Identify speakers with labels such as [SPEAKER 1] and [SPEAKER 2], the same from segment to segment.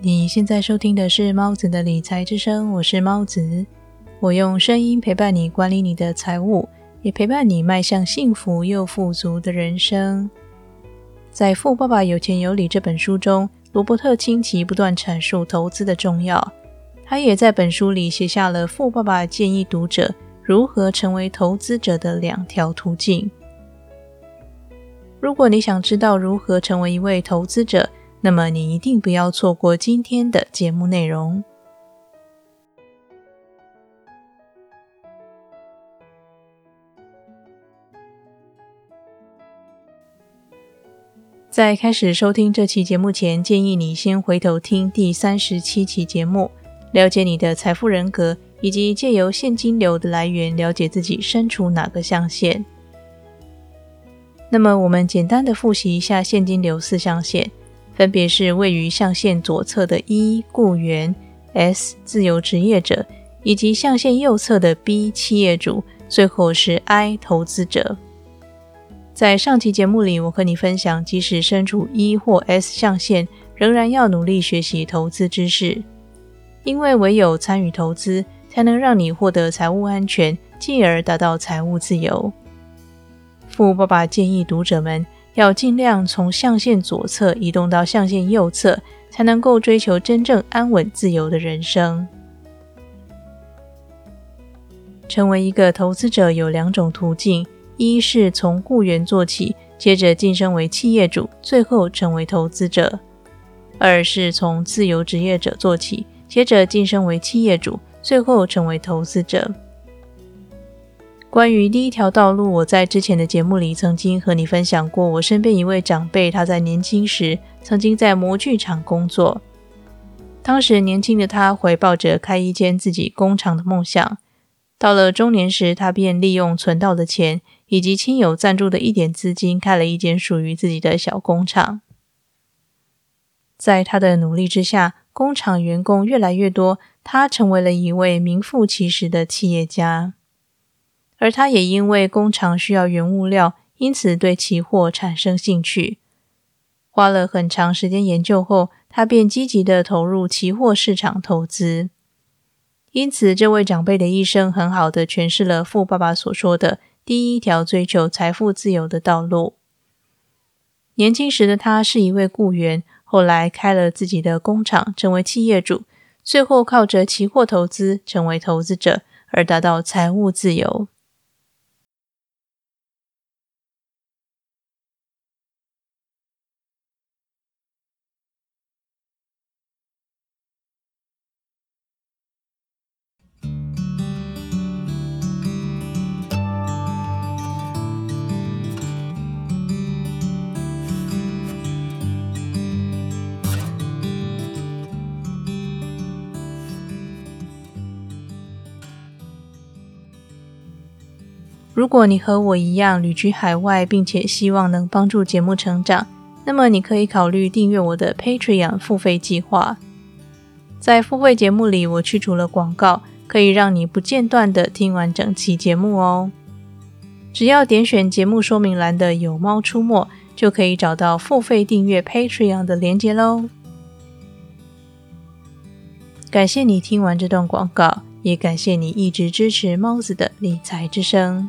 [SPEAKER 1] 你现在收听的是猫子的理财之声，我是猫子，我用声音陪伴你管理你的财务，也陪伴你迈向幸福又富足的人生。在《富爸爸有钱有理》这本书中，罗伯特清崎不断阐述投资的重要，他也在本书里写下了富爸爸建议读者如何成为投资者的两条途径。如果你想知道如何成为一位投资者，那么你一定不要错过今天的节目内容。在开始收听这期节目前，建议你先回头听第三十七期节目，了解你的财富人格，以及借由现金流的来源，了解自己身处哪个象限。那么，我们简单的复习一下现金流四象限。分别是位于象限左侧的 E 雇员、S 自由职业者，以及象限右侧的 B 企业主，最后是 I 投资者。在上期节目里，我和你分享，即使身处 E 或 S 象限，仍然要努力学习投资知识，因为唯有参与投资，才能让你获得财务安全，进而达到财务自由。富爸爸建议读者们。要尽量从象限左侧移动到象限右侧，才能够追求真正安稳自由的人生。成为一个投资者有两种途径：一是从雇员做起，接着晋升为企业主，最后成为投资者；二是从自由职业者做起，接着晋升为企业主，最后成为投资者。关于第一条道路，我在之前的节目里曾经和你分享过。我身边一位长辈，他在年轻时曾经在模具厂工作。当时年轻的他怀抱着开一间自己工厂的梦想。到了中年时，他便利用存到的钱以及亲友赞助的一点资金，开了一间属于自己的小工厂。在他的努力之下，工厂员工越来越多，他成为了一位名副其实的企业家。而他也因为工厂需要原物料，因此对期货产生兴趣。花了很长时间研究后，他便积极的投入期货市场投资。因此，这位长辈的一生很好的诠释了富爸爸所说的第一条追求财富自由的道路。年轻时的他是一位雇员，后来开了自己的工厂，成为企业主，最后靠着期货投资成为投资者，而达到财务自由。如果你和我一样旅居海外，并且希望能帮助节目成长，那么你可以考虑订阅我的 Patreon 付费计划。在付费节目里，我去除了广告，可以让你不间断的听完整期节目哦。只要点选节目说明栏的“有猫出没”，就可以找到付费订阅 Patreon 的链接喽。感谢你听完这段广告，也感谢你一直支持猫子的理财之声。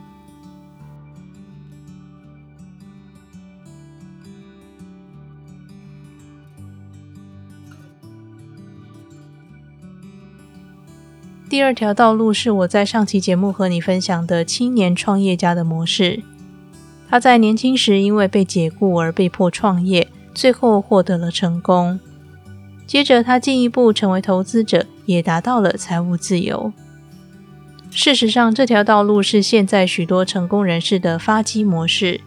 [SPEAKER 1] 第二条道路是我在上期节目和你分享的青年创业家的模式。他在年轻时因为被解雇而被迫创业，最后获得了成功。接着他进一步成为投资者，也达到了财务自由。事实上，这条道路是现在许多成功人士的发迹模式。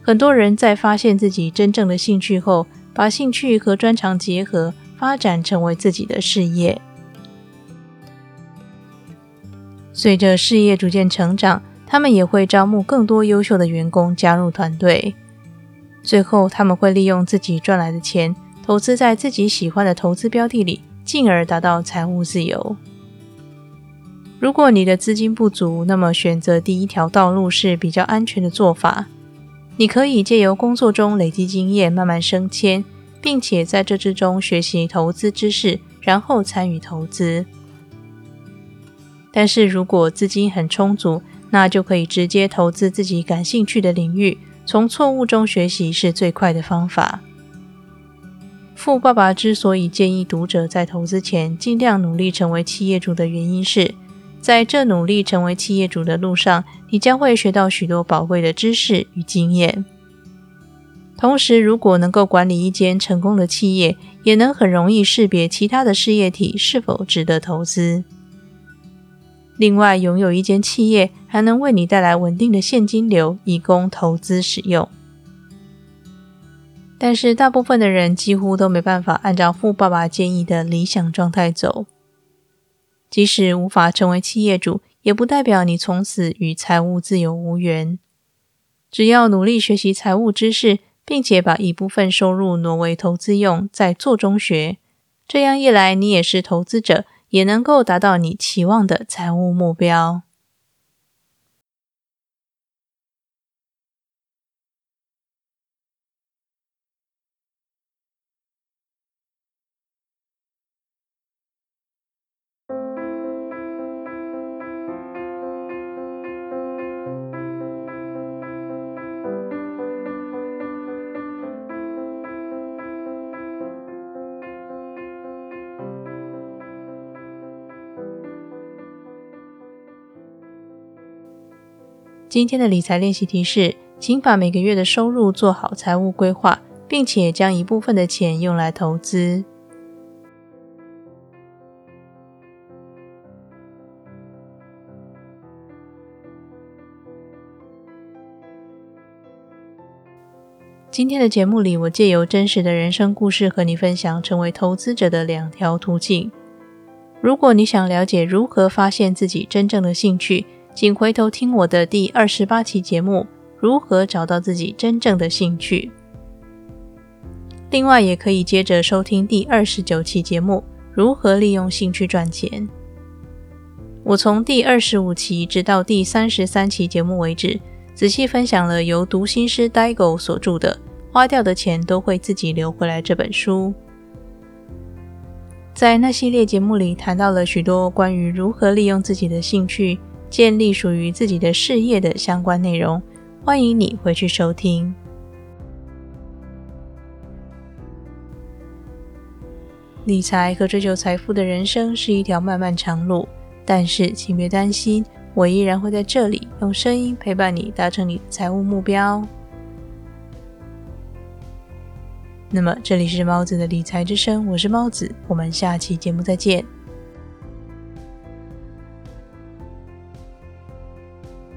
[SPEAKER 1] 很多人在发现自己真正的兴趣后，把兴趣和专长结合，发展成为自己的事业。随着事业逐渐成长，他们也会招募更多优秀的员工加入团队。最后，他们会利用自己赚来的钱，投资在自己喜欢的投资标的里，进而达到财务自由。如果你的资金不足，那么选择第一条道路是比较安全的做法。你可以借由工作中累积经验，慢慢升迁，并且在这之中学习投资知识，然后参与投资。但是如果资金很充足，那就可以直接投资自己感兴趣的领域，从错误中学习是最快的方法。富爸爸之所以建议读者在投资前尽量努力成为企业主的原因是，在这努力成为企业主的路上，你将会学到许多宝贵的知识与经验。同时，如果能够管理一间成功的企业，也能很容易识别其他的事业体是否值得投资。另外，拥有一间企业还能为你带来稳定的现金流，以供投资使用。但是，大部分的人几乎都没办法按照富爸爸建议的理想状态走。即使无法成为企业主，也不代表你从此与财务自由无缘。只要努力学习财务知识，并且把一部分收入挪为投资用，在做中学，这样一来，你也是投资者。也能够达到你期望的财务目标。今天的理财练习题是，请把每个月的收入做好财务规划，并且将一部分的钱用来投资。今天的节目里，我借由真实的人生故事和你分享成为投资者的两条途径。如果你想了解如何发现自己真正的兴趣，请回头听我的第二十八期节目，如何找到自己真正的兴趣。另外，也可以接着收听第二十九期节目，如何利用兴趣赚钱。我从第二十五期直到第三十三期节目为止，仔细分享了由读心师呆狗所著的《花掉的钱都会自己流回来》这本书。在那系列节目里，谈到了许多关于如何利用自己的兴趣。建立属于自己的事业的相关内容，欢迎你回去收听。理财和追求财富的人生是一条漫漫长路，但是请别担心，我依然会在这里用声音陪伴你，达成你的财务目标。那么，这里是猫子的理财之声，我是猫子，我们下期节目再见。